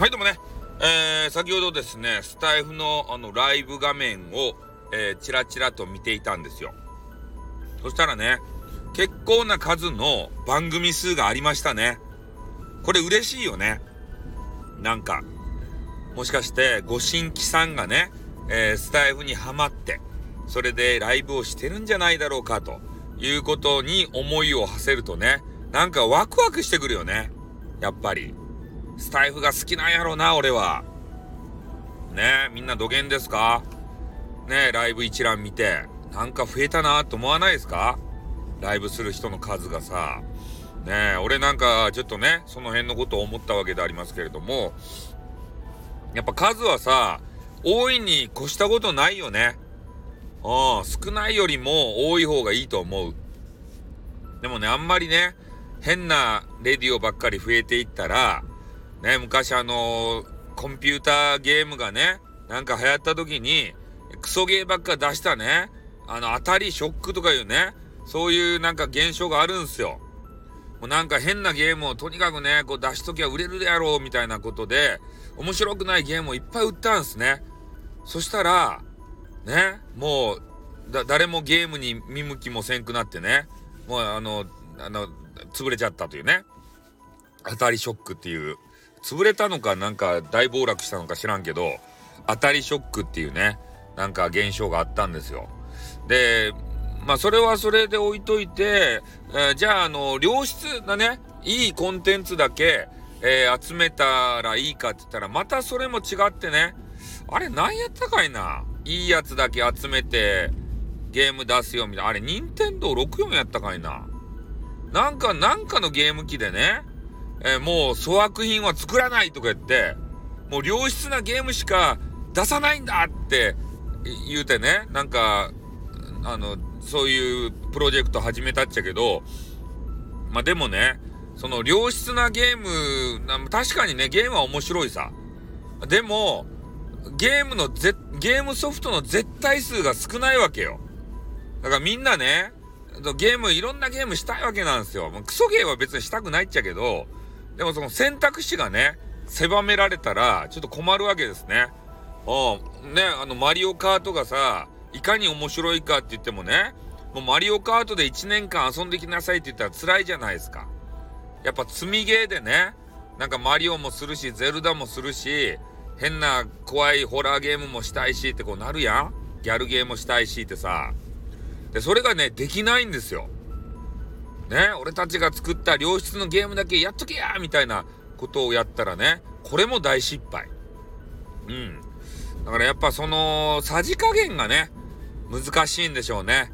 はいどうもね、えー、先ほどですねスタイフのあのライブ画面を、えー、チラチラと見ていたんですよ。そしたらね結構な数の番組数がありましたね。これ嬉しいよね。なんかもしかしてご新規さんがね、えー、スタイフにはまってそれでライブをしてるんじゃないだろうかということに思いを馳せるとねなんかワクワクしてくるよね。やっぱり。スタイフが好きなんやろうな、俺は。ねみんな土下ですか？ねライブ一覧見て、なんか増えたなと思わないですか？ライブする人の数がさ。ね俺なんかちょっとね、その辺のことを思ったわけでありますけれども、やっぱ数はさ、多いに越したことないよね。うん、少ないよりも多い方がいいと思う。でもね、あんまりね、変なレディオばっかり増えていったら、ね、昔あのー、コンピューターゲームがね、なんか流行った時に、クソゲーばっか出したね、あの、当たりショックとかいうね、そういうなんか現象があるんすよ。もうなんか変なゲームをとにかくね、こう出しときゃ売れるであろうみたいなことで、面白くないゲームをいっぱい売ったんすね。そしたら、ね、もう、誰もゲームに見向きもせんくなってね、もうあの、あの、潰れちゃったというね。当たりショックっていう潰れたのかなんか大暴落したのか知らんけど、当たりショックっていうね、なんか現象があったんですよ。で、まあそれはそれで置いといて、えー、じゃああの、良質なね、いいコンテンツだけ、えー、集めたらいいかって言ったら、またそれも違ってね、あれ何やったかいないいやつだけ集めて、ゲーム出すよみたいな。あれ、任天堂64やったかいななんか、なんかのゲーム機でね、えー、もう粗悪品は作らないとか言って、もう良質なゲームしか出さないんだって言うてね、なんか、あの、そういうプロジェクト始めたっちゃけど、まあでもね、その良質なゲーム、確かにね、ゲームは面白いさ。でも、ゲームのぜ、ゲームソフトの絶対数が少ないわけよ。だからみんなね、ゲーム、いろんなゲームしたいわけなんですよ。クソゲーは別にしたくないっちゃけど、でもその選択肢がね、狭められたら、ちょっと困るわけですね。うん。ね、あの、マリオカートがさ、いかに面白いかって言ってもね、もうマリオカートで1年間遊んできなさいって言ったら辛いじゃないですか。やっぱ積みゲーでね、なんかマリオもするし、ゼルダもするし、変な怖いホラーゲームもしたいしってこうなるやんギャルゲーもしたいしってさ。で、それがね、できないんですよ。ね、俺たちが作った良質のゲームだけやっとけやみたいなことをやったらね、これも大失敗。うん。だからやっぱその、さじ加減がね、難しいんでしょうね。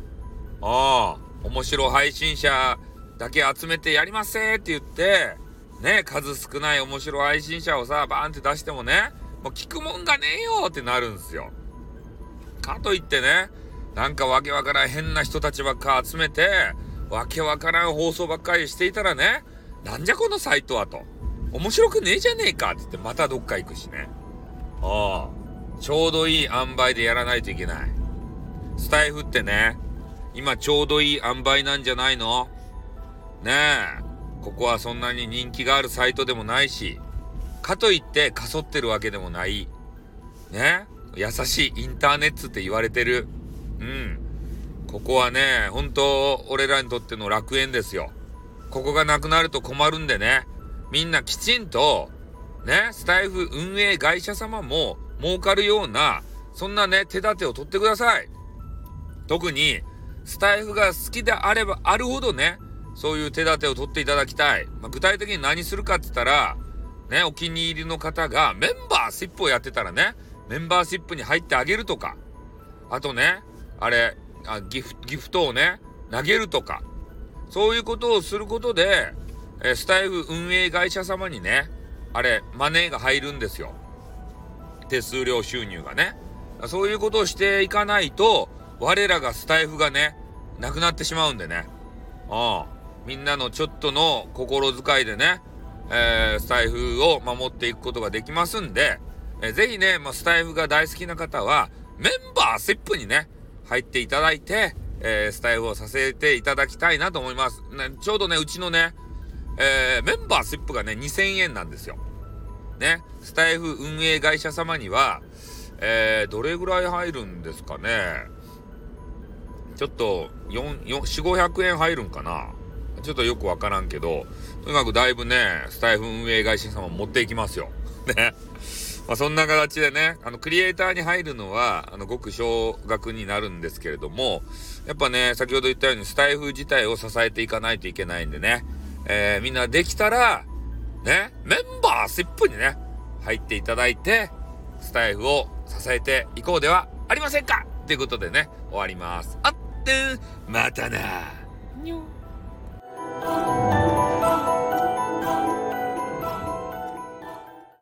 ああ、面白配信者だけ集めてやりませって言って、ね、数少ない面白配信者をさ、バーンって出してもね、もう聞くもんがねえよってなるんですよ。かといってね、なんかわけわからん変な人たちばっか集めて、わけわからん放送ばっかりしていたらね、なんじゃこのサイトはと。面白くねえじゃねえかって言ってまたどっか行くしね。ああ。ちょうどいい塩梅でやらないといけない。スタイフってね、今ちょうどいい塩梅なんじゃないの？ねえ。ここはそんなに人気があるサイトでもないし、かといってかそってるわけでもない。ね優しいインターネットって言われてる。うん。ここはね、本当俺らにとっての楽園ですよ。ここがなくなると困るんでね、みんなきちんと、ね、スタイフ運営会社様も儲かるような、そんなね、手立てを取ってください。特に、スタイフが好きであればあるほどね、そういう手立てを取っていただきたい。まあ、具体的に何するかって言ったら、ね、お気に入りの方がメンバーシップをやってたらね、メンバーシップに入ってあげるとか、あとね、あれ、あギフギフトをね、投げるとか、そういうことをすることで、えスタイフ運営会社様にね、あれ、マネーが入るんですよ。手数料収入がね。そういうことをしていかないと、我らがスタイフがね、なくなってしまうんでね。ああみんなのちょっとの心遣いでね、えー、スタイフを守っていくことができますんで、えー、ぜひね、まあ、スタイフが大好きな方は、メンバーシップにね、入っていただいて、えー、スタイフをさせていただきたいなと思います。ね、ちょうどね、うちのね、えー、メンバーシップがね、2000円なんですよ。ね、スタイフ運営会社様には、えー、どれぐらい入るんですかね。ちょっと、4、4、4、500円入るんかな。ちょっとよくわからんけど、とにかくだいぶね、スタイフ運営会社様持っていきますよ。ね。まあ、そんな形でね、あの、クリエイターに入るのは、あの、ごく少額になるんですけれども、やっぱね、先ほど言ったように、スタイフ自体を支えていかないといけないんでね、えー、みんなできたら、ね、メンバーシップにね、入っていただいて、スタイフを支えていこうではありませんかということでね、終わります。あってまたなにょ